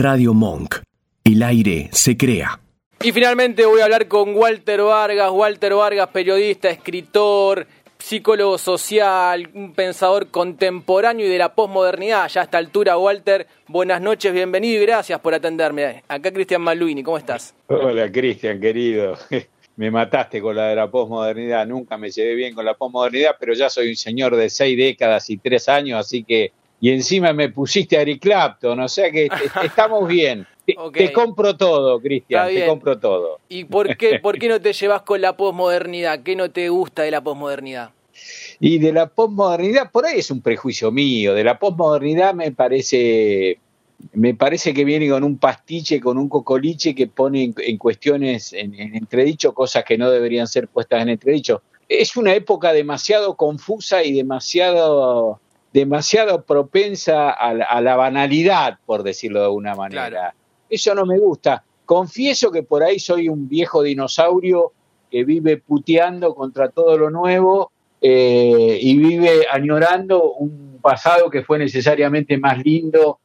Radio Monk. El aire se crea. Y finalmente voy a hablar con Walter Vargas. Walter Vargas, periodista, escritor, psicólogo social, un pensador contemporáneo y de la posmodernidad. Ya a esta altura, Walter, buenas noches, bienvenido y gracias por atenderme. Acá Cristian Maluini, ¿cómo estás? Hola Cristian, querido. Me mataste con la de la posmodernidad, nunca me llevé bien con la posmodernidad, pero ya soy un señor de seis décadas y tres años, así que y encima me pusiste a Eric Clapton, o sea que estamos bien. Te, compro todo, Cristian, te compro todo. ¿Y por qué, por qué no te llevas con la posmodernidad? ¿Qué no te gusta de la posmodernidad? Y de la posmodernidad, por ahí es un prejuicio mío, de la posmodernidad me parece me parece que viene con un pastiche, con un cocoliche que pone en, cuestiones, en, en, entredicho, cosas que no deberían ser puestas en entredicho. Es una época demasiado confusa y demasiado demasiado propensa a la, banalidad, por decirlo de alguna manera. Eso no me gusta. Confieso que por ahí soy un viejo dinosaurio que vive puteando contra todo lo nuevo eh, y vive añorando un pasado que fue necesariamente más lindo,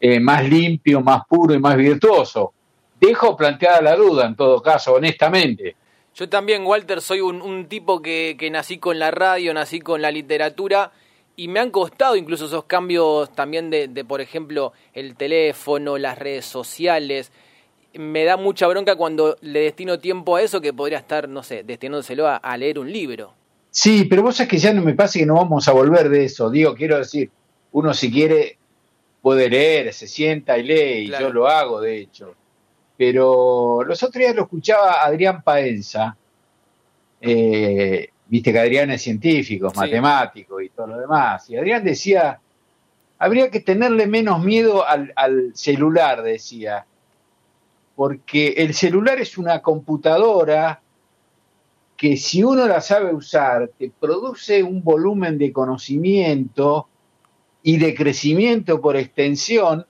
eh, más limpio, más puro y más virtuoso. Dejo planteada la duda, en todo caso, honestamente. Yo también, Walter, soy un, un tipo que, que nací con la radio, nací con la literatura y me han costado incluso esos cambios también de, por ejemplo, el teléfono, las redes sociales. Me da mucha bronca cuando le destino tiempo a eso que podría estar, no sé, destinándoselo a, leer un libro. Sí, pero vos sabés que ya no me pasa que no vamos a volver de eso. Digo, quiero decir, uno si quiere puede leer, se sienta y lee, y yo lo hago, de hecho. Pero los otros días lo escuchaba Adrián Paenza, eh, viste que Adrián es científico, matemático y todo lo demás. Y Adrián decía, habría que tenerle menos miedo al, celular, decía, porque el celular es una computadora que si uno la sabe usar, te produce un volumen de conocimiento y de crecimiento por extensión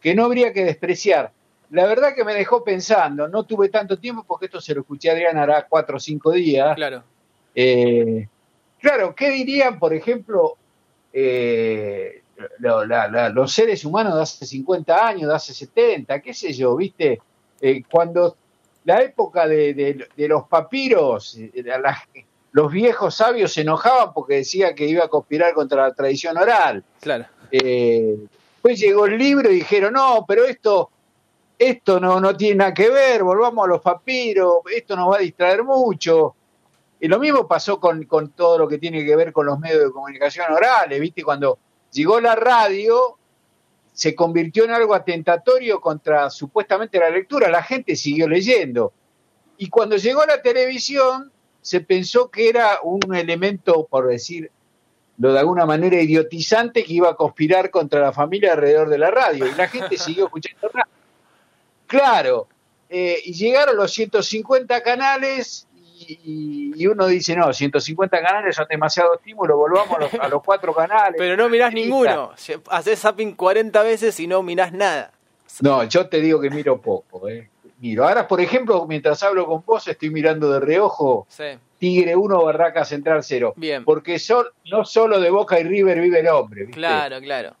que no habría que despreciar. La verdad que me dejó pensando, no tuve tanto tiempo porque esto se lo escuché a Adrián hará cuatro o cinco días. Claro. Eh, claro, ¿qué dirían, por ejemplo, eh, los seres humanos de hace 50 años, de hace 70, qué sé yo, viste? Eh, cuando la época de, los papiros, los viejos sabios se enojaban porque decía que iba a conspirar contra la tradición oral. Claro. pues llegó el libro y dijeron, no, pero esto, esto no, no tiene nada que ver, volvamos a los papiros, esto nos va a distraer mucho. Y lo mismo pasó con, todo lo que tiene que ver con los medios de comunicación orales, ¿viste? Cuando llegó la radio, se convirtió en algo atentatorio contra supuestamente la lectura, la gente siguió leyendo. Y cuando llegó la televisión, se pensó que era un elemento, por decir lo de alguna manera idiotizante, que iba a conspirar contra la familia alrededor de la radio. Y la gente siguió escuchando radio. Claro, eh, y llegaron los 150 canales y, uno dice, no, 150 canales son demasiado estímulo, volvamos a los, cuatro canales. Pero no mirás ninguno, haces zapping 40 veces y no mirás nada. No, yo te digo que miro poco, ¿eh? Miro. Ahora, por ejemplo, mientras hablo con vos, estoy mirando de reojo Tigre 1, Barraca Central 0. Bien. Porque son, no solo de Boca y River vive el hombre. Claro, claro.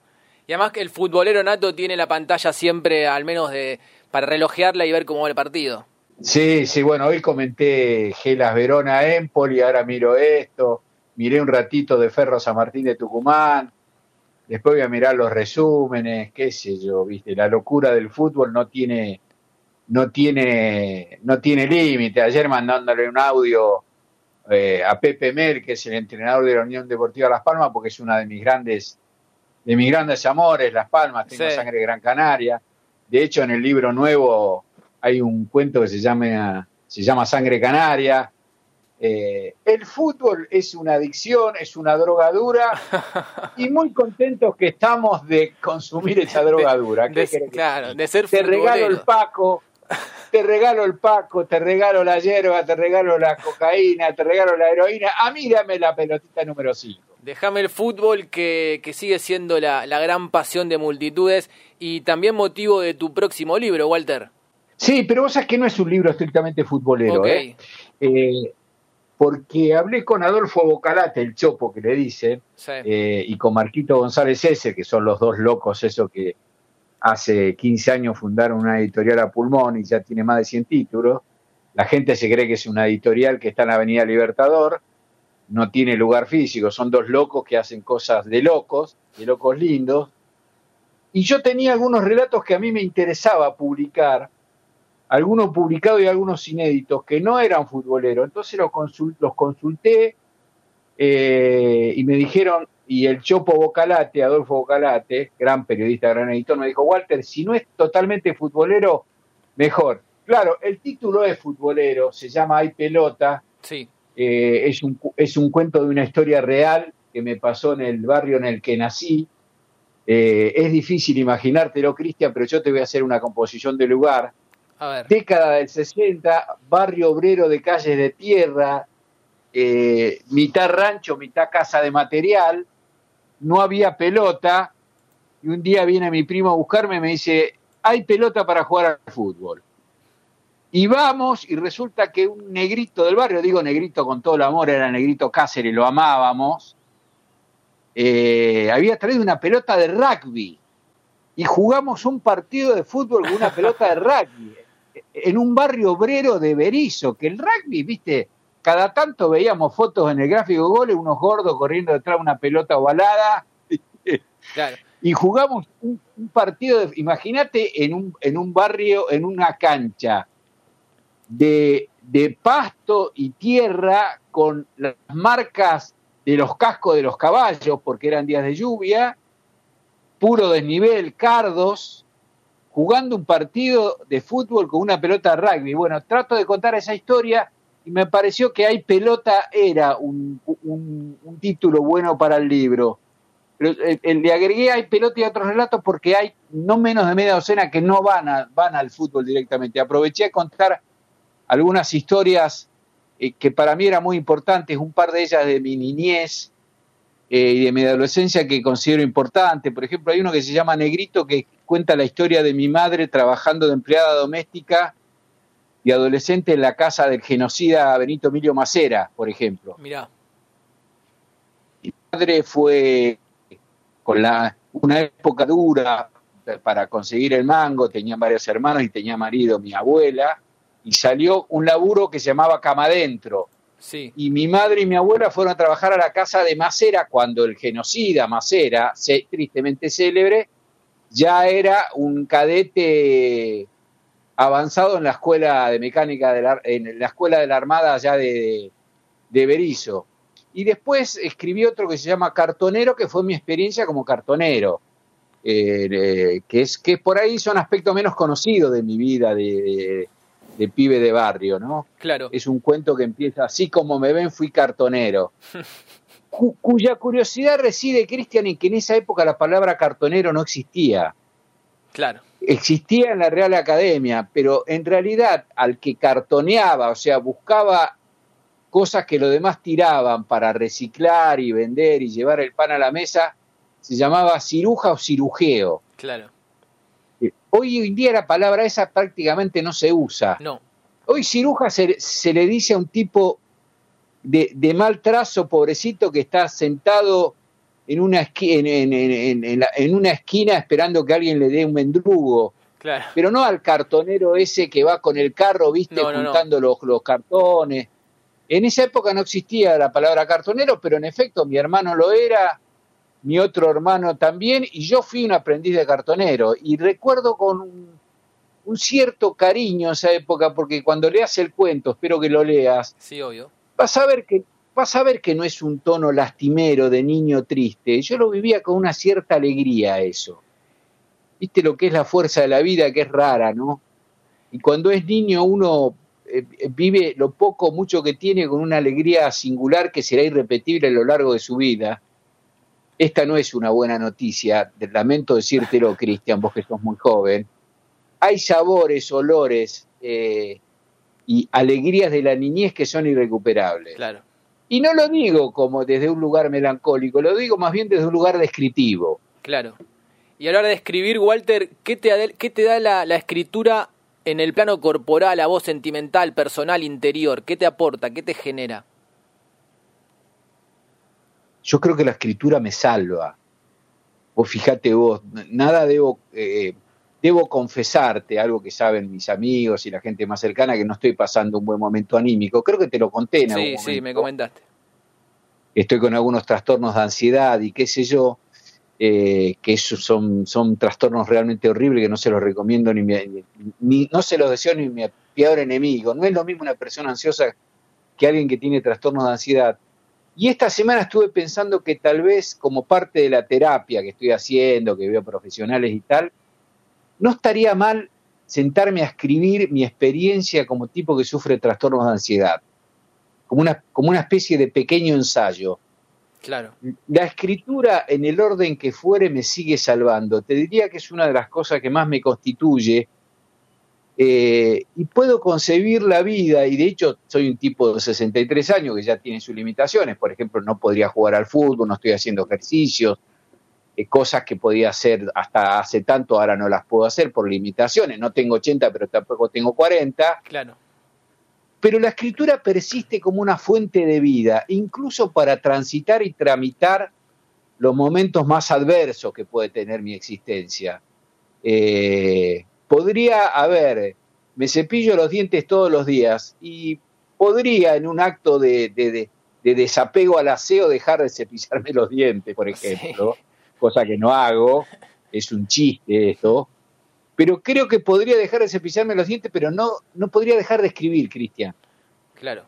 Y además que el futbolero nato tiene la pantalla siempre, al menos de para relojearla y ver cómo va el partido. Sí, sí, bueno, hoy comenté Gelas Verona Empoli, ahora miro esto, miré un ratito de Ferro San Martín de Tucumán, después voy a mirar los resúmenes, qué sé yo, viste, la locura del fútbol no tiene, no tiene, no tiene límite. Ayer mandándole un audio eh, a Pepe Mel, que es el entrenador de la Unión Deportiva Las Palmas, porque es una de mis grandes, de mis grandes amores, Las Palmas, tengo sangre Gran Canaria. De hecho, en el libro nuevo hay un cuento que se llama, se llama Sangre Canaria. Eh, el fútbol es una adicción, es una drogadura y muy contentos que estamos de consumir esa drogadura. claro, de ser Te regalo el Paco, te regalo el Paco, te regalo la hierba, te regalo la cocaína, te regalo la heroína. A mí dame la pelotita número 5. Déjame el fútbol que, que sigue siendo la, la gran pasión de multitudes y también motivo de tu próximo libro, Walter. Sí, pero vos sabés que no es un libro estrictamente futbolero, ¿eh? ¿eh? porque hablé con Adolfo Bocalate, el chopo que le dicen, eh, y con Marquito González ese, que son los dos locos, eso que, hace 15 años fundaron una editorial a pulmón y ya tiene más de 100 títulos. La gente se cree que es una editorial que está en la Avenida Libertador, no tiene lugar físico, son dos locos que hacen cosas de locos, de locos lindos. Y yo tenía algunos relatos que a mí me interesaba publicar, algunos publicados y algunos inéditos, que no eran futboleros. Entonces los, los consulté eh, y me dijeron, y el Chopo Bocalate, Adolfo Bocalate, gran periodista, gran editor, me dijo, Walter, si no es totalmente futbolero, mejor. Claro, el título es futbolero, se llama Hay pelota. Sí. Eh, es, un, es un cuento de una historia real que me pasó en el barrio en el que nací. Eh, es difícil imaginártelo, Cristian, pero yo te voy a hacer una composición de lugar. Década del 60, barrio obrero de calles de tierra, eh, mitad rancho, mitad casa de material, no había pelota, y un día viene mi primo a buscarme y me dice, hay pelota para jugar al fútbol. Y vamos, y resulta que un negrito del barrio, digo negrito con todo el amor, era negrito Cáceres, lo amábamos, eh, había traído una pelota de rugby. Y jugamos un partido de fútbol con una pelota de rugby en un barrio obrero de Berizo, que el rugby, viste, cada tanto veíamos fotos en el gráfico de goles, unos gordos corriendo detrás de una pelota ovalada. Y jugamos un, partido, de, imagínate, en un, en un barrio, en una cancha de, de pasto y tierra con las marcas de los cascos de los caballos, porque eran días de lluvia, puro desnivel, cardos, jugando un partido de fútbol con una pelota de rugby. Bueno, trato de contar esa historia y me pareció que hay pelota era un, título bueno para el libro. Pero eh, le agregué hay pelota y otros relatos porque hay no menos de media docena que no van, a, van al fútbol directamente. Aproveché a contar algunas historias eh, que para mí eran muy importantes, un par de ellas de mi niñez eh, y de mi adolescencia que considero importante. Por ejemplo, hay uno que se llama Negrito que cuenta la historia de mi madre trabajando de empleada doméstica y adolescente en la casa del genocida Benito Emilio Macera, por ejemplo. Mirá. Mi madre fue con la, una época dura para conseguir el mango, tenía varios hermanos y tenía marido mi abuela, y salió un laburo que se llamaba Cama Adentro. Y mi madre y mi abuela fueron a trabajar a la casa de Macera cuando el genocida Macera, tristemente célebre, ya era un cadete avanzado en la escuela de mecánica, de la, en la escuela de la Armada allá de, de Berizo. Y después escribí otro que se llama Cartonero, que fue mi experiencia como cartonero, eh, que, es, que por ahí son aspectos menos conocidos de mi vida de, pibe de barrio, ¿no? Claro. Es un cuento que empieza así como me ven, fui cartonero. cuya curiosidad reside, Cristian, en que en esa época la palabra cartonero no existía. Claro existía en la Real Academia, pero en realidad al que cartoneaba, o sea, buscaba cosas que los demás tiraban para reciclar y vender y llevar el pan a la mesa, se llamaba ciruja o cirujeo. Claro. Hoy en día la palabra esa prácticamente no se usa. No. Hoy ciruja se, se le dice a un tipo de, de mal trazo, pobrecito, que está sentado en una, esquina, en, una esquina esperando que alguien le dé un mendrugo. Claro. Pero no al cartonero ese que va con el carro, viste, juntando Los, los cartones. En esa época no existía la palabra cartonero, pero en efecto mi hermano lo era, mi otro hermano también, y yo fui un aprendiz de cartonero. Y recuerdo con un, un cierto cariño esa época, porque cuando leas el cuento, espero que lo leas, sí, obvio. vas a ver que vas a ver que no es un tono lastimero de niño triste. Yo lo vivía con una cierta alegría eso. Viste lo que es la fuerza de la vida, que es rara, ¿no? Y cuando es niño uno eh, vive lo poco, mucho que tiene con una alegría singular que será irrepetible a lo largo de su vida. Esta no es una buena noticia, lamento decírtelo, Cristian, vos que sos muy joven. Hay sabores, olores eh, y alegrías de la niñez que son irrecuperables. Claro. Y no lo digo como desde un lugar melancólico, lo digo más bien desde un lugar descriptivo. Claro. Y a la hora de escribir, Walter, ¿qué te, qué te da la, escritura en el plano corporal, a voz sentimental, personal, interior? ¿Qué te aporta? ¿Qué te genera? Yo creo que la escritura me salva. Vos fíjate vos, nada debo, eh, debo confesarte, algo que saben mis amigos y la gente más cercana, que no estoy pasando un buen momento anímico. Creo que te lo conté en Sí, algún sí, me comentaste. Estoy con algunos trastornos de ansiedad y qué sé yo, eh, que esos son, son trastornos realmente horribles que no se los recomiendo ni, mi- ni- no se los deseo ni mi peor enemigo. No es lo mismo una persona ansiosa que alguien que tiene trastornos de ansiedad. Y esta semana estuve pensando que tal vez como parte de la terapia que estoy haciendo, que veo profesionales y tal, no estaría mal sentarme a escribir mi experiencia como tipo que sufre trastornos de ansiedad, como una, como una especie de pequeño ensayo. Claro. La escritura en el orden que fuere me sigue salvando. Te diría que es una de las cosas que más me constituye eh, y puedo concebir la vida, y de hecho soy un tipo de 63 años que ya tiene sus limitaciones, por ejemplo, no podría jugar al fútbol, no estoy haciendo ejercicios, eh, cosas que podía hacer hasta hace tanto, ahora no las puedo hacer por limitaciones, no tengo 80, pero tampoco tengo 40, Claro. pero la escritura persiste como una fuente de vida, incluso para transitar y tramitar los momentos más adversos que puede tener mi existencia. Eh, podría haber, me cepillo los dientes todos los días y podría en un acto de, de- de- de desapego al aseo dejar de cepillarme los dientes, por ejemplo, cosa que no hago, es un chiste esto, pero creo que podría dejar de cepillarme los dientes, pero no, no podría dejar de escribir, Cristian. Claro.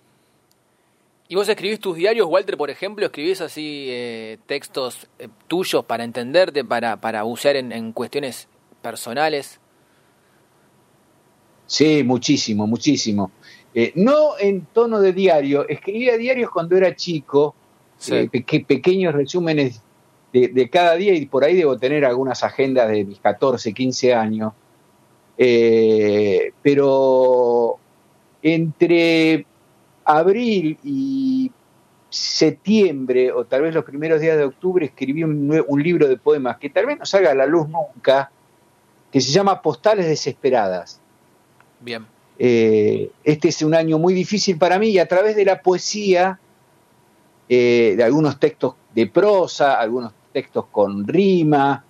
¿Y vos escribís tus diarios, Walter, por ejemplo? ¿Escribís así eh, textos eh, tuyos para entenderte, para, para bucear en, en cuestiones personales? Sí, muchísimo, muchísimo. Eh, no en tono de diario, escribía diarios cuando era chico, Sí. eh, peque- pequeños resúmenes de, de cada día y por ahí debo tener algunas agendas de mis 14, 15 años. Eh, pero entre abril y septiembre, o tal vez los primeros días de octubre, escribí un, un libro de poemas que tal vez no salga a la luz nunca, que se llama Postales Desesperadas. Bien. Eh, este es un año muy difícil para mí y a través de la poesía, eh, de algunos textos de prosa, algunos textos con rima,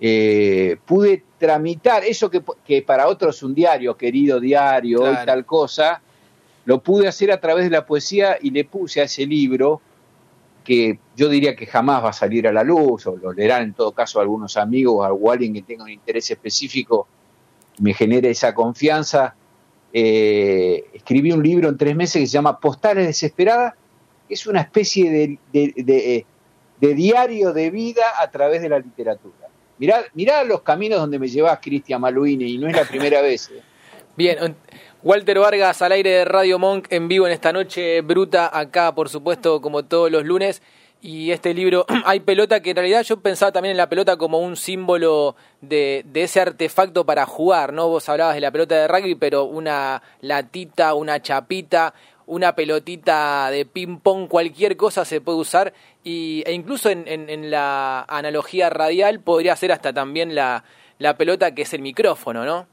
eh, pude tramitar eso que, que para otros es un diario, querido diario, Claro. y tal cosa, lo pude hacer a través de la poesía y le puse a ese libro que yo diría que jamás va a salir a la luz, o lo leerán en todo caso algunos amigos o alguien que tenga un interés específico, me genere esa confianza. Eh, escribí un libro en tres meses que se llama Postales Desesperadas, es una especie de diario de vida a través de la literatura. Mirá, mirá los caminos donde me llevas, Cristian Maluini, y no es la primera vez. eh. Bien, Walter Vargas al aire de Radio Monk en vivo en esta noche bruta, acá por supuesto como todos los lunes. Y este libro, hay pelota que en realidad yo pensaba también en la pelota como un símbolo de, de ese artefacto para jugar, ¿no? Vos hablabas de la pelota de rugby, pero una latita, una chapita, una pelotita de ping-pong, cualquier cosa se puede usar. Y, e incluso en, en- la analogía radial podría ser hasta también la, la pelota que es el micrófono, ¿no?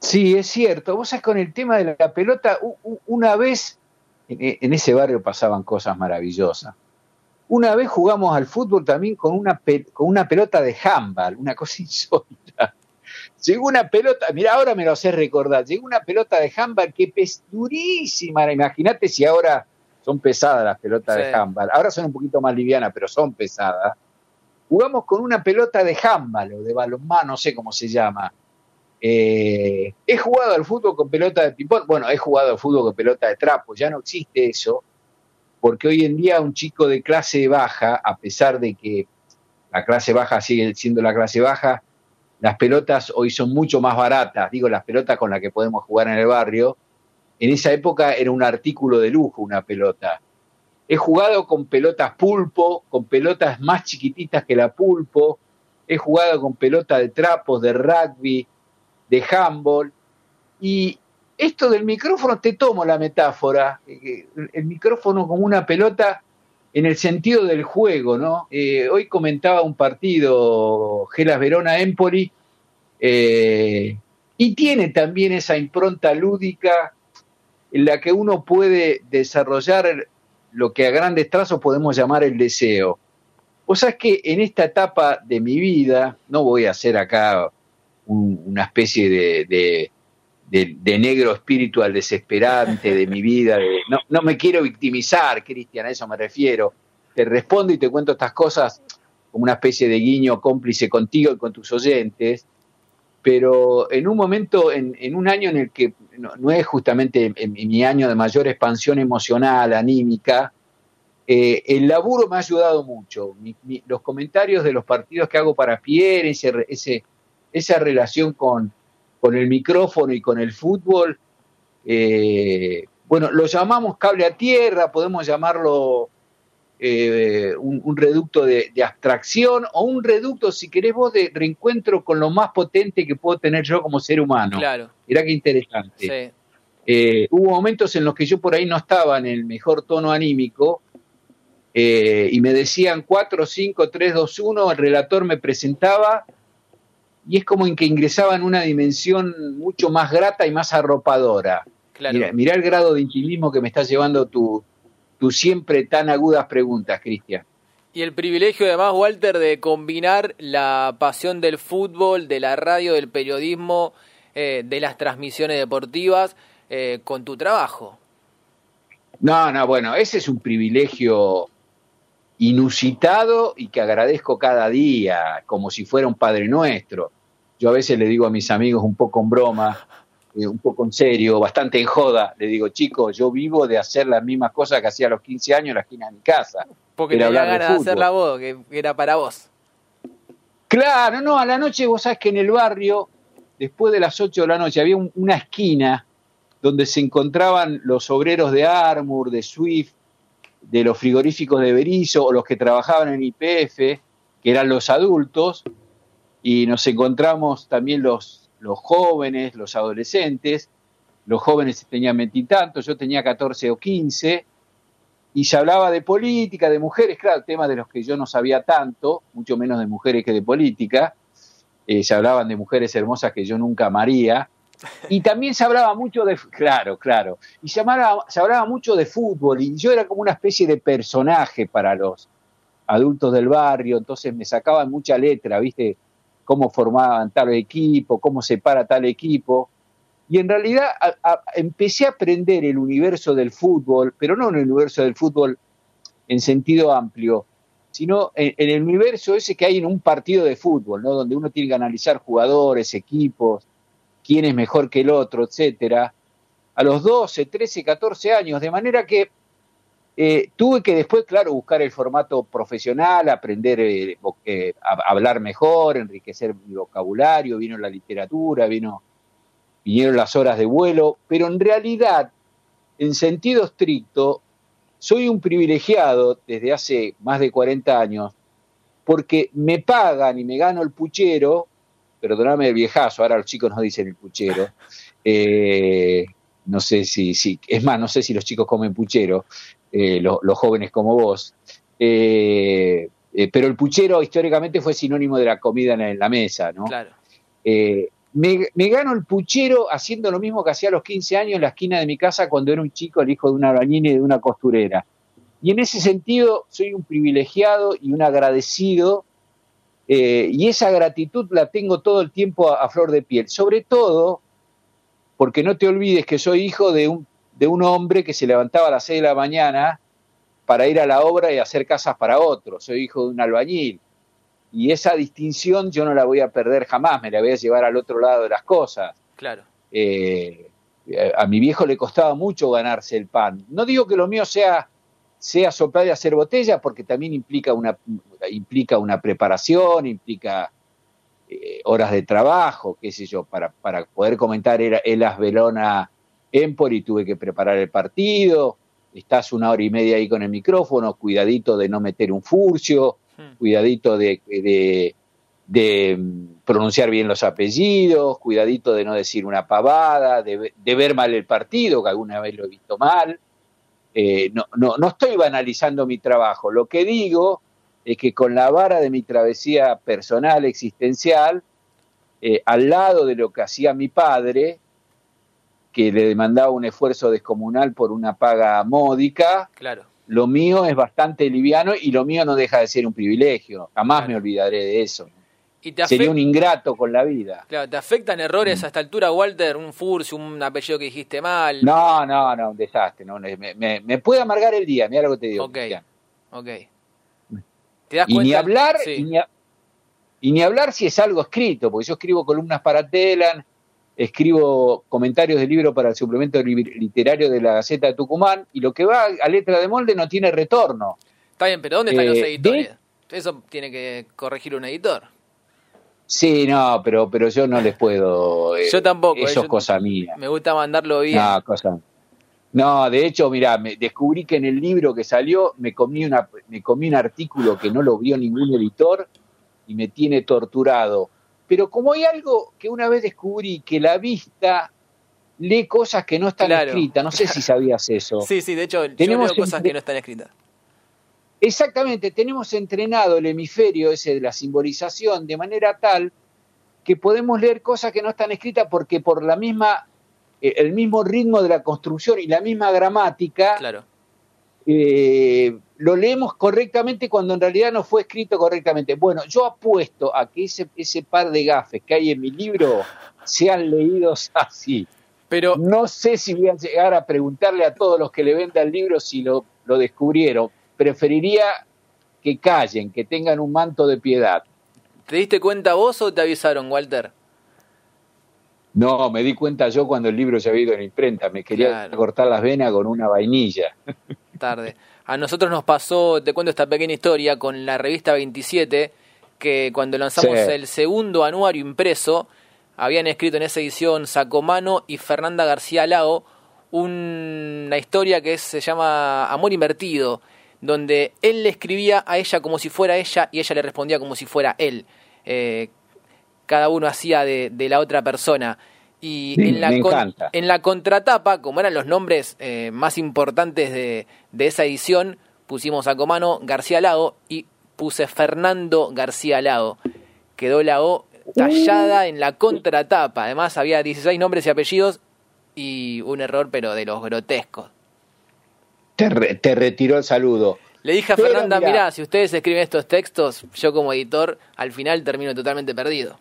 Sí, es cierto. Vos sabés, con el tema de la pelota, una vez, en en ese barrio pasaban cosas maravillosas. Una vez jugamos al fútbol también con una, con una pelota de handball, una cosa insólita. Llegó una pelota, mira, ahora me lo sé recordar, llegó una pelota de handball que es durísima. Imagínate si ahora son pesadas las pelotas Sí. de handball. Ahora son un poquito más livianas, pero son pesadas. Jugamos con una pelota de handball o de balonmano, no sé cómo se llama. Eh, he jugado al fútbol con pelota de ping-pong. Bueno, he jugado al fútbol con pelota de trapo. Ya no existe eso, porque hoy en día un chico de clase baja, a pesar de que la clase baja sigue siendo la clase baja, las pelotas hoy son mucho más baratas. Digo, las pelotas con las que podemos jugar en el barrio. En esa época era un artículo de lujo una pelota. He jugado con pelotas pulpo, con pelotas más chiquititas que la pulpo. He jugado con pelotas de trapos, de rugby, de handball. Y esto del micrófono, te tomo la metáfora, eh, el micrófono como una pelota en el sentido del juego, ¿no? Eh, hoy comentaba un partido, Gelas Verona Empoli, eh, y tiene también esa impronta lúdica en la que uno puede desarrollar lo que a grandes trazos podemos llamar el deseo. Vos sabés que en esta etapa de mi vida, no voy a hacer acá una especie de, de, negro espiritual desesperante de mi vida, no, no me quiero victimizar, Cristian, a eso me refiero. Te respondo y te cuento estas cosas como una especie de guiño cómplice contigo y con tus oyentes, pero en un momento, en, un año en el que no, es justamente mi año de mayor expansión emocional, anímica, eh, el laburo me ha ayudado mucho. los comentarios de los partidos que hago para Pierre, ese, esa relación con, con, el micrófono y con el fútbol, eh, bueno, lo llamamos cable a tierra, podemos llamarlo eh, un, reducto de, abstracción o un reducto, si querés vos, de reencuentro con lo más potente que puedo tener yo como ser humano. Claro. Mirá qué interesante. Eh, hubo momentos en los que yo por ahí no estaba en el mejor tono anímico eh, y me decían 4, 5, 3, 2, 1, el relator me presentaba y es como en que ingresaba en una dimensión mucho más grata y más arropadora. Claro. Mirá, el grado de intimismo que me está llevando tu, tus siempre tan agudas preguntas, Cristian. Y el privilegio además, Walter, de combinar la pasión del fútbol, de la radio, del periodismo, eh, de las transmisiones deportivas, eh, con tu trabajo. No, no, bueno, ese es un privilegio inusitado y que agradezco cada día, como si fuera un Padre Nuestro. Yo a veces le digo a mis amigos un poco en broma, eh, un poco en serio, bastante en joda, le digo, chicos, yo vivo de hacer las mismas cosas que hacía a los 15 años en la esquina de mi casa. Porque tenía ganas de, hacer la voz, que era para vos. Claro, no, a la noche vos sabés que en el barrio, después de las 8 de la noche, había una esquina donde se encontraban los obreros de Armour, de Swift, de los frigoríficos de Berizo o los que trabajaban en IPF, que eran los adultos, y nos encontramos también los los jóvenes, los adolescentes, los jóvenes tenían veintitantos, yo tenía 14 o 15, y se hablaba de política, de mujeres, claro, temas de los que yo no sabía tanto, mucho menos de mujeres que de política, eh, se hablaban de mujeres hermosas que yo nunca amaría, y también se hablaba mucho de, claro, claro, y se hablaba, se hablaba mucho de fútbol, y yo era como una especie de personaje para los adultos del barrio, entonces me sacaban mucha letra, ¿viste? cómo formaban tal equipo, cómo se para tal equipo. Y en realidad empecé a aprender el universo del fútbol, pero no en el universo del fútbol en sentido amplio, sino en, el universo ese que hay en un partido de fútbol, ¿no? donde uno tiene que analizar jugadores, equipos, quién es mejor que el otro, etcétera, a los 12, 13, 14 años, de manera que eh, tuve que después, claro, buscar el formato profesional, aprender eh, eh, a hablar mejor, enriquecer mi vocabulario, vino la literatura, vino, vinieron las horas de vuelo, pero en realidad, en sentido estricto, soy un privilegiado desde hace más de 40 años, porque me pagan y me gano el puchero, perdóname el viejazo, ahora los chicos no dicen el puchero, no sé si, si, es más, no sé si los chicos comen puchero, eh, los jóvenes como vos. Eh, eh, pero el puchero históricamente fue sinónimo de la comida en la mesa, ¿no? Claro. Me, gano el puchero haciendo lo mismo que hacía a los 15 años en la esquina de mi casa cuando era un chico, el hijo de una albañil y de una costurera. Y en ese sentido soy un privilegiado y un agradecido, y esa gratitud la tengo todo el tiempo a flor de piel, sobre todo porque no te olvides que soy hijo de un de un hombre que se levantaba a las 6 de la mañana para ir a la obra y hacer casas para otros. Soy hijo de un albañil. Y esa distinción yo no la voy a perder jamás, me la voy a llevar al otro lado de las cosas. Claro. Eh, a mi viejo le costaba mucho ganarse el pan. No digo que lo mío sea, sea soplar y hacer botella, porque también implica una, implica una preparación, implica eh, horas de trabajo, qué sé yo, para, para poder comentar Elas Velona Empoli tuve que preparar el partido, estás una hora y media ahí con el micrófono, cuidadito de no meter un furcio, hmm. cuidadito de, de, mm, pronunciar bien los apellidos, cuidadito de no decir una pavada, de, ver mal el partido, que alguna vez lo he visto mal. Eh, no, no, no estoy banalizando mi trabajo, lo que digo es que con la vara de mi travesía personal, existencial, eh, al lado de lo que hacía mi padre, que le demandaba un esfuerzo descomunal por una paga módica. Claro. lo mío es bastante liviano y lo mío no deja de ser un privilegio. Jamás Claro. me olvidaré de eso. ¿Y te, Sería un ingrato con la vida. claro, ¿te afectan errores a esta altura, Walter? Un furcio, un apellido que dijiste mal. No, no, no, un desastre. No, me, me- me puede amargar el día, mira lo que te digo. Ok. Cristian. Ok. ¿Te das Y cuenta? ni hablar, Sí. y, ni, a- y ni hablar si es algo escrito, porque yo escribo columnas para Telan, escribo comentarios de libro para el suplemento li- literario de la Gaceta de Tucumán, y lo que va a letra de molde no tiene retorno. Está bien, pero ¿dónde están los Eh, editores? Eso tiene que corregir un editor. Sí, no, pero, pero yo no les puedo. eh, Yo tampoco, eh, Eso es yo- cosa mía. Me gusta mandarlo bien. No, cosa. No, de hecho, mira, me descubrí que en el libro que salió me comí una, me comí un artículo que no lo vio ningún editor y me tiene torturado. Pero como hay algo que una vez descubrí que la vista lee cosas que no están Claro. escritas, no sé si sabías eso. Sí, sí, de hecho, yo Tenemos leo cosas que no están escritas. Exactamente, tenemos entrenado el hemisferio ese de la simbolización de manera tal que podemos leer cosas que no están escritas porque por la misma eh, el mismo ritmo de la construcción y la misma gramática Claro. eh, lo leemos correctamente cuando en realidad no fue escrito correctamente. Bueno, yo apuesto a que ese, ese par de gafes que hay en mi libro sean leídos así. Pero, No sé si voy a llegar a preguntarle a todos los que le vendan el libro si lo, lo descubrieron. Preferiría que callen, que tengan un manto de piedad. ¿te diste cuenta vos o te avisaron, Walter? No, me di cuenta yo cuando el libro ya había ido en imprenta. Me quería Claro. cortar las venas con una vainilla. Tarde. A nosotros nos pasó, te cuento esta pequeña historia, con la revista 27, que cuando lanzamos Sí. el segundo anuario impreso, habían escrito en esa edición Sacomano y Fernanda García Lao una historia que se llama Amor Invertido, donde él le escribía a ella como si fuera ella y ella le respondía como si fuera él. Eh, cada uno hacía de, de la otra persona. Y Sí, en, la me con- encanta. en la contratapa, como eran los nombres eh, más importantes de, de esa edición, pusimos a Comano García Lago y puse Fernando García Lago. Quedó la O tallada en la contratapa. Además había 16 nombres y apellidos y un error, pero de los grotescos. Te, re- te retiró el saludo. Le dije a Pero Fernanda, mirá. mirá, si ustedes escriben estos textos, yo como editor, al final termino totalmente perdido.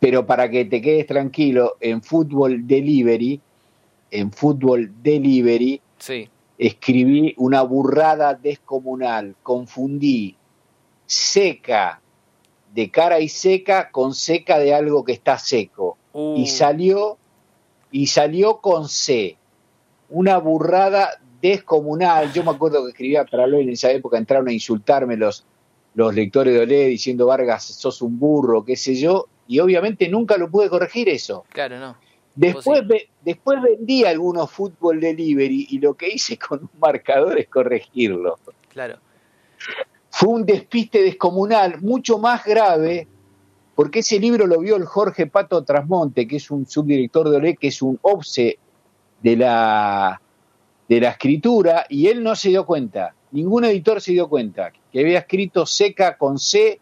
Pero para que te quedes tranquilo, en Fútbol Delivery, en Fútbol Delivery, Sí, escribí una burrada descomunal. Confundí seca de cara y seca con seca de algo que está seco. Uh. Y salió, y salió con C. Una burrada descomunal. Yo me acuerdo que escribía para Olé en esa época, entraron a insultarme los, los lectores de Olé diciendo Vargas, sos un burro, qué sé yo, y obviamente nunca lo pude corregir eso. claro, no. Después, ve- después vendí algunos fútbol delivery y lo que hice con un marcador es corregirlo. Claro. Fue un despiste descomunal, mucho más grave, porque ese libro lo vio el Jorge Pato Trasmonte, que es un subdirector de Olé, que es un obse de la, de la escritura, y él no se dio cuenta, ningún editor se dio cuenta, que había escrito seca con C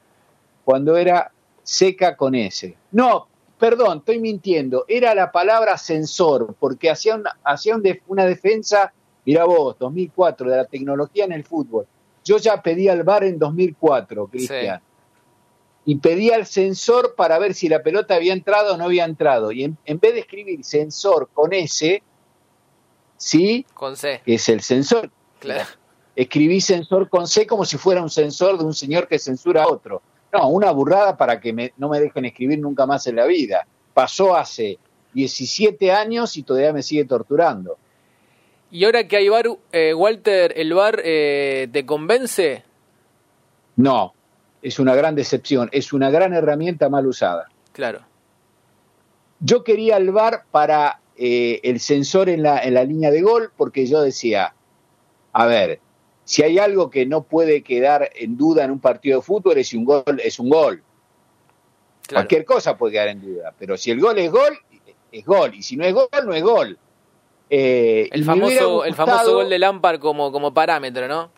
cuando era seca con S. No, perdón, estoy mintiendo, era la palabra sensor, porque hacía una, hacía un una defensa, mira vos, 2004, de la tecnología en el fútbol. Yo ya pedí al VAR en 2004, Cristian. Y pedí al sensor para ver si la pelota había entrado o no había entrado. Y en, en vez de escribir sensor con S, sí, Con C. es el sensor, Claro. escribí sensor con C como si fuera un sensor de un señor que censura a otro. No, una burrada para que me- no me dejen escribir nunca más en la vida. Pasó hace 17 años y todavía me sigue torturando. Y ahora que hay bar, eh, Walter, ¿el bar eh, te convence? No, es una gran decepción, es una gran herramienta mal usada. Claro. Yo quería el VAR para eh, el sensor en la, en la línea de gol porque yo decía, a ver, si hay algo que no puede quedar en duda en un partido de fútbol es si un gol es un gol. claro. Cualquier cosa puede quedar en duda, pero si el gol es gol, es gol, y si no es gol, no es gol. Eh, El famoso, el famoso gol de Lampard como, como parámetro, ¿no?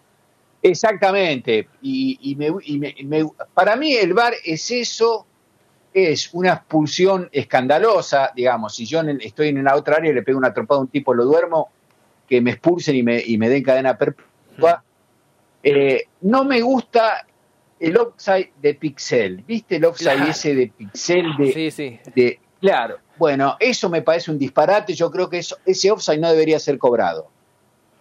Exactamente, y, y me- y me- me- para mí el VAR es eso, es una expulsión escandalosa, digamos, si yo estoy en la otra área y le pego una trompada a un tipo, lo duermo, que me expulsen y me, y me den cadena perpetua, Eh, no me gusta el offside de pixel, ¿viste el offside ese de pixel de, sí, sí. de, Claro, bueno, eso me parece un disparate, yo creo que eso, ese offside no debería ser cobrado.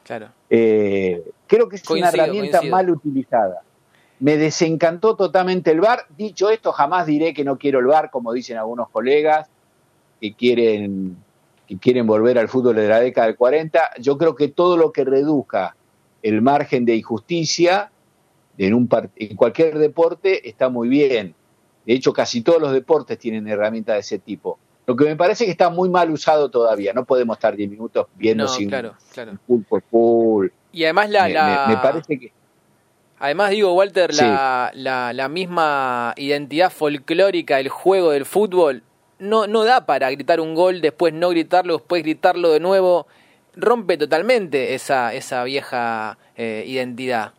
Claro. Eh, creo que es una herramienta mal utilizada. Me desencantó totalmente el VAR. Dicho esto, jamás diré que no quiero el VAR, como dicen algunos colegas que quieren, que quieren volver al fútbol de la década del 40. Yo creo que todo lo que reduzca el margen de injusticia en, un en cualquier deporte está muy bien. De hecho, casi todos los deportes tienen herramientas de ese tipo. Lo que me parece que está muy mal usado todavía. No podemos estar 10 minutos viendo sin claro, claro. full por full. Y además la, me, la... Me, parece que... Además digo, Walter, sí. la, la, la, misma identidad folclórica del juego del fútbol no, no da para gritar un gol, después no gritarlo, después gritarlo de nuevo. Rompe totalmente esa, esa vieja eh, identidad.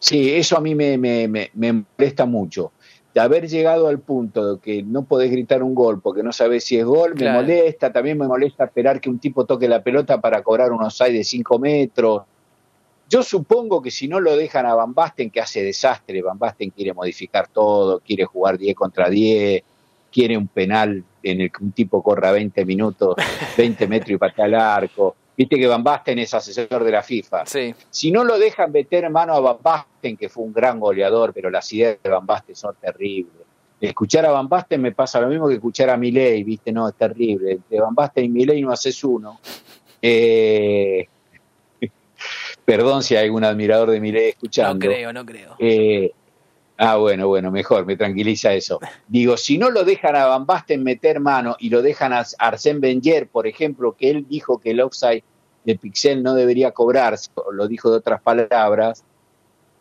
Sí, eso a mí me, me, me, me molesta mucho de haber llegado al punto de que no podés gritar un gol porque no sabes si es gol, Claro. me molesta, también me molesta esperar que un tipo toque la pelota para cobrar unos offside de 5 metros. Yo supongo que si no lo dejan a Van Basten, que hace desastre, Van Basten quiere modificar todo, quiere jugar 10 contra 10, quiere un penal en el que un tipo corra 20 minutos, 20 metros y patea al arco. Viste que Van Basten es asesor de la FIFA. Sí, Si no lo dejan meter mano a Van Basten, que fue un gran goleador, pero las ideas de Van Basten son terribles. Escuchar a Van Basten me pasa lo mismo que escuchar a Milei, ¿viste? No, es terrible. De Van Basten y Milei no haces uno. Eh, perdón si hay algún admirador de Milei escuchando. no creo, no creo. Eh, ah, bueno, bueno, mejor, me tranquiliza eso. Digo, si no lo dejan a Van Basten meter mano y lo dejan a Arsène Wenger, por ejemplo, que él dijo que el offside de Pixel no debería cobrarse, lo dijo de otras palabras,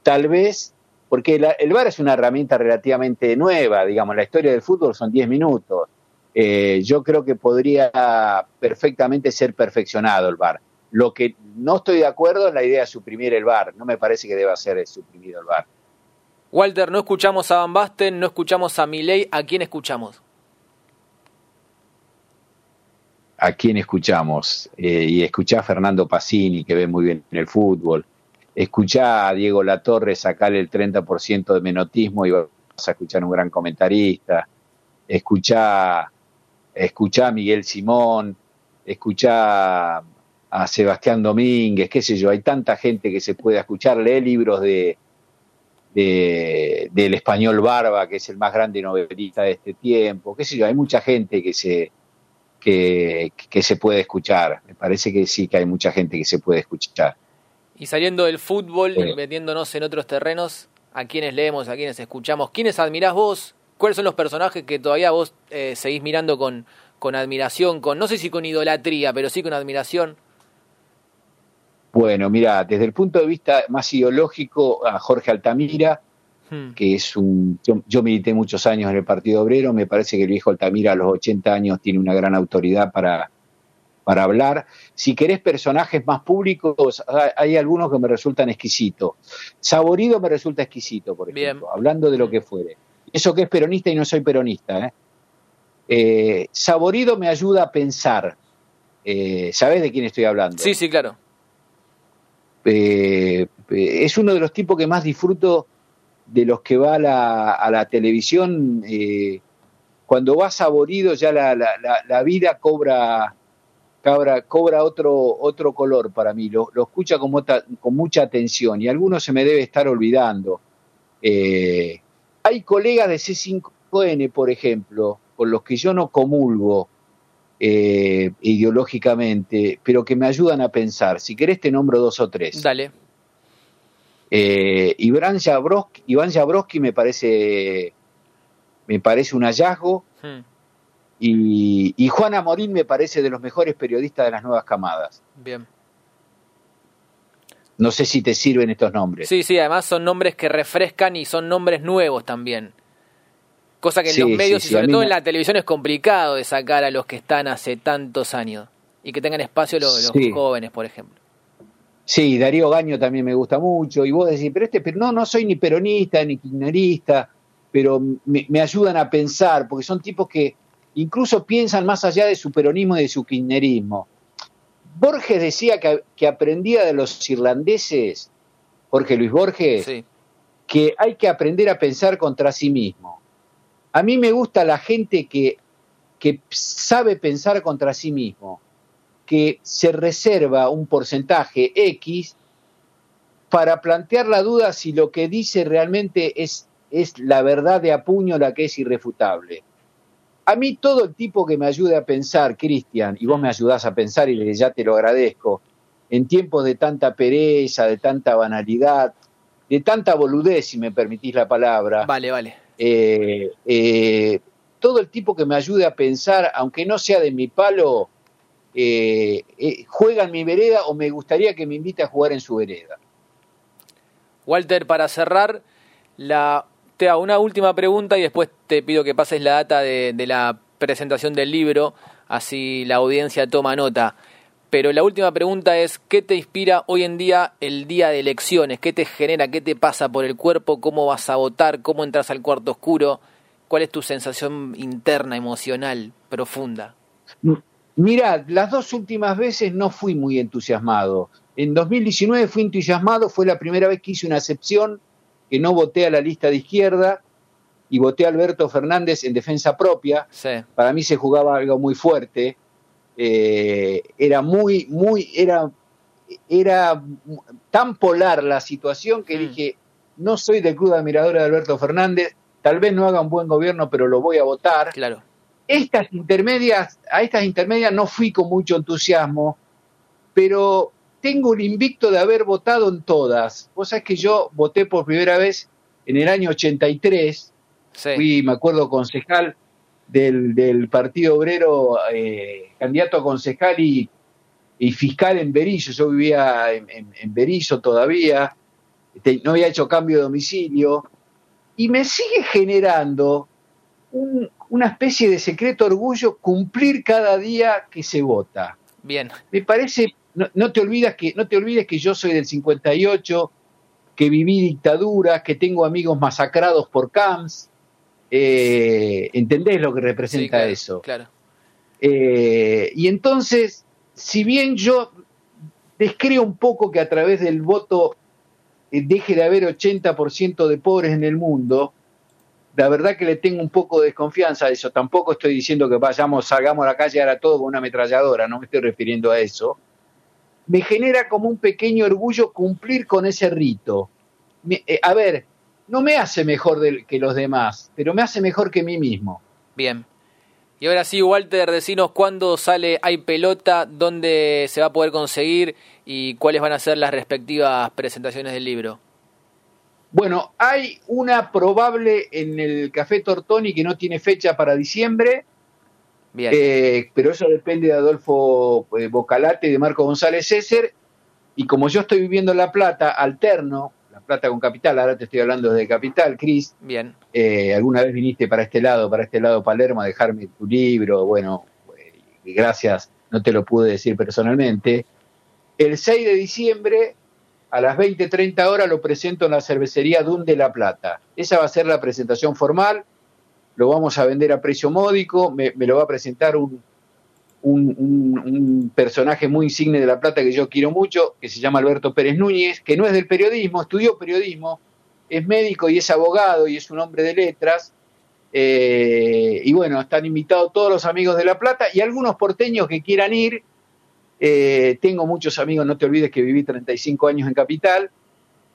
tal vez, porque la- el VAR es una herramienta relativamente nueva, digamos, la historia del fútbol son 10 minutos. Eh, yo creo que podría perfectamente ser perfeccionado el VAR. Lo que no estoy de acuerdo es la idea de suprimir el VAR. No me parece que deba ser suprimido el VAR. Walter, no escuchamos a Van Basten, no escuchamos a Milei, ¿a quién escuchamos? a quién escuchamos. Eh, y escuchá a Fernando Pacini, que ve muy bien el fútbol. Escuchá a Diego Latorre sacarle el 30% de menotismo y vas a escuchar un gran comentarista. Escuchá, escuchá a Miguel Simón, escuchá a Sebastián Domínguez, qué sé yo, hay tanta gente que se puede escuchar, lee libros de, de- del español Barba, que es el más grande novelista de este tiempo, qué sé yo, hay mucha gente que se, que, que se puede escuchar. Me parece que sí que hay mucha gente que se puede escuchar. Y saliendo del fútbol, Sí. y metiéndonos en otros terrenos, ¿a quiénes leemos, a quiénes escuchamos? ¿Quiénes admirás vos? ¿Cuáles son los personajes que todavía vos eh, seguís mirando con, con admiración, con no sé si con idolatría, pero sí con admiración? Bueno, mira, desde el punto de vista más ideológico, a Jorge Altamira, Hmm. que es un. Yo, yo milité muchos años en el Partido Obrero, me parece que el viejo Altamira a los 80 años tiene una gran autoridad para, para hablar. Si querés personajes más públicos, hay- algunos que me resultan exquisitos. Saborido me resulta exquisito, por Bien. ejemplo, hablando de lo que fuere. Eso que es peronista y no soy peronista. ¿eh? Eh, Saborido me ayuda a pensar. Eh, ¿Sabés de quién estoy hablando? Sí, sí, claro. Eh, eh, es uno de los tipos que más disfruto de los que va a la, televisión. eh, cuando va saborido ya la, la, vida cobra, cobra, cobra otro, otro color para mí. Lo, escucha con, mota- con mucha atención y algunos se me debe estar olvidando. Hay colegas de C5N, por ejemplo, con los que yo no comulgo eh, ideológicamente, pero que me ayudan a pensar. Si querés te nombro dos o tres. Dale. Eh, Iván Jabrowski, Iván Jabrowski me parece me parece un hallazgo Hmm. y, y Juan Amorín me parece de los mejores periodistas de las nuevas camadas. Bien. No sé si te sirven estos nombres. Sí, sí, además son nombres que refrescan y son nombres nuevos también. Cosa que en Sí, los medios sí, y sí, sobre todo me- en la televisión es complicado de sacar a los que están hace tantos años y que tengan espacio los, los jóvenes, por ejemplo. Sí, Darío Gaño también me gusta mucho. Y vos decís, pero este, pero no, no soy ni peronista ni kirchnerista, pero me, me ayudan a pensar, porque son tipos que incluso piensan más allá de su peronismo y de su kirchnerismo. Borges decía que, que, aprendía de los irlandeses, Jorge Luis Borges, que hay que aprender a pensar contra sí mismo. A mí me gusta la gente que, que sabe pensar contra sí mismo, que se reserva un porcentaje X para plantear la duda si lo que dice realmente es, es la verdad de apuño, la que es irrefutable. A mí todo el tipo que me ayude a pensar, Cristian, y vos me ayudás a pensar y ya te lo agradezco, en tiempos de tanta pereza, de tanta banalidad, de tanta boludez, si me permitís la palabra, Vale, vale. Eh, eh, todo el tipo que me ayude a pensar, aunque no sea de mi palo, eh, juega en mi vereda o me gustaría que me invite a jugar en su vereda. Walter, para cerrar, la, te hago una última pregunta y después te pido que pases la data de la presentación del libro, así la audiencia toma nota. Pero la última pregunta es, ¿qué te inspira hoy en día el día de elecciones? ¿Qué te genera? ¿Qué te pasa por el cuerpo? ¿Cómo vas a votar? ¿Cómo entras al cuarto oscuro? ¿Cuál es tu sensación interna, emocional, profunda? Mirad, las dos últimas veces no fui muy entusiasmado. En 2019 fui entusiasmado, fue la primera vez que hice una excepción, que no voté a la lista de izquierda y voté a Alberto Fernández en defensa propia. Sí, Para mí se jugaba algo muy fuerte. Eh, era muy, muy, era, era tan polar la situación que Mm. dije, no soy de admiradores de Alberto Fernández, tal vez no haga un buen gobierno, pero lo voy a votar. claro. Estas intermedias, a estas intermedias no fui con mucho entusiasmo, pero tengo el invicto de haber votado en todas. Vos sabés que yo voté por primera vez en el año 83, Sí, fui, me acuerdo, concejal del, del Partido Obrero, eh, candidato a concejal y, y fiscal en Berizo. Yo vivía en, en, en Berizo todavía, no había hecho cambio de domicilio, y me sigue generando un- una especie de secreto orgullo cumplir cada día que se vota. bien. Me parece, no, no te olvidas que, no te olvides que yo soy del 58, que viví dictaduras, que tengo amigos masacrados por camps. Eh, ¿Entendés lo que representa Sí, claro, eso? Claro. Eh, y entonces, si bien yo descreo un poco que a través del voto eh, deje de haber 80% de pobres en el mundo, la verdad que le tengo un poco de desconfianza a eso. Tampoco estoy diciendo que vayamos, salgamos a la calle ahora todo con una ametralladora, no me estoy refiriendo a eso. Me genera como un pequeño orgullo cumplir con ese rito. Me- eh, a ver, no me hace mejor que los demás, pero me hace mejor que mí mismo. Bien. Y ahora sí, Walter, decinos cuándo sale Hay Pelota, dónde se va a poder conseguir y cuáles van a ser las respectivas presentaciones del libro. Bueno, hay una probable en el Café Tortoni que no tiene fecha para diciembre, Bien. eh, pero eso depende de Adolfo eh, Bocalate y de Marco González César. Y como yo estoy viviendo en La Plata, alterno, Plata con Capital, ahora te estoy hablando de Capital, Cris, Bien. eh, alguna vez viniste para este lado, para este lado Palermo, a dejarme tu libro, bueno, eh, gracias, no te lo pude decir personalmente. El 6 de diciembre, a las 20, 30 horas, lo presento en la cervecería Dun de La Plata. Esa va a ser la presentación formal, lo vamos a vender a precio módico, me, me lo va a presentar un, un, personaje muy insigne de La Plata que yo quiero mucho, que se llama Alberto Pérez Núñez, que no es del periodismo, estudió periodismo, es médico y es abogado y es un hombre de letras. eh, y bueno, están invitados todos los amigos de La Plata y algunos porteños que quieran ir. eh, tengo muchos amigos, no te olvides que viví 35 años en Capital.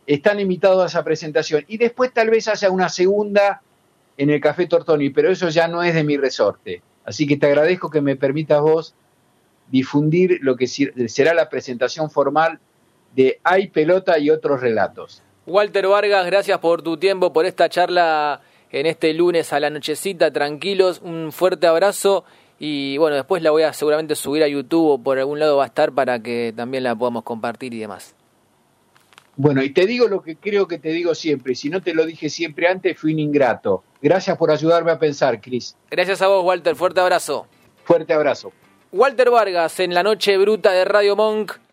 Están invitados a esa presentación. Y después tal vez haya una segunda en el Café Tortoni, pero eso ya no es de mi resorte. Así que te agradezco que me permitas vos difundir lo que será la presentación formal de Hay Pelota y otros relatos. Walter Vargas, gracias por tu tiempo, por esta charla en este lunes a la nochecita, tranquilos, un fuerte abrazo y bueno, después la voy a seguramente subir a YouTube o por algún lado va a estar para que también la podamos compartir y demás. Bueno, y te digo lo que creo que te digo siempre, y si no te lo dije siempre antes, fui un ingrato. Gracias por ayudarme a pensar, Cris. Gracias a vos, Walter, fuerte abrazo. Fuerte abrazo. Walter Vargas en la noche bruta de Radio Monk.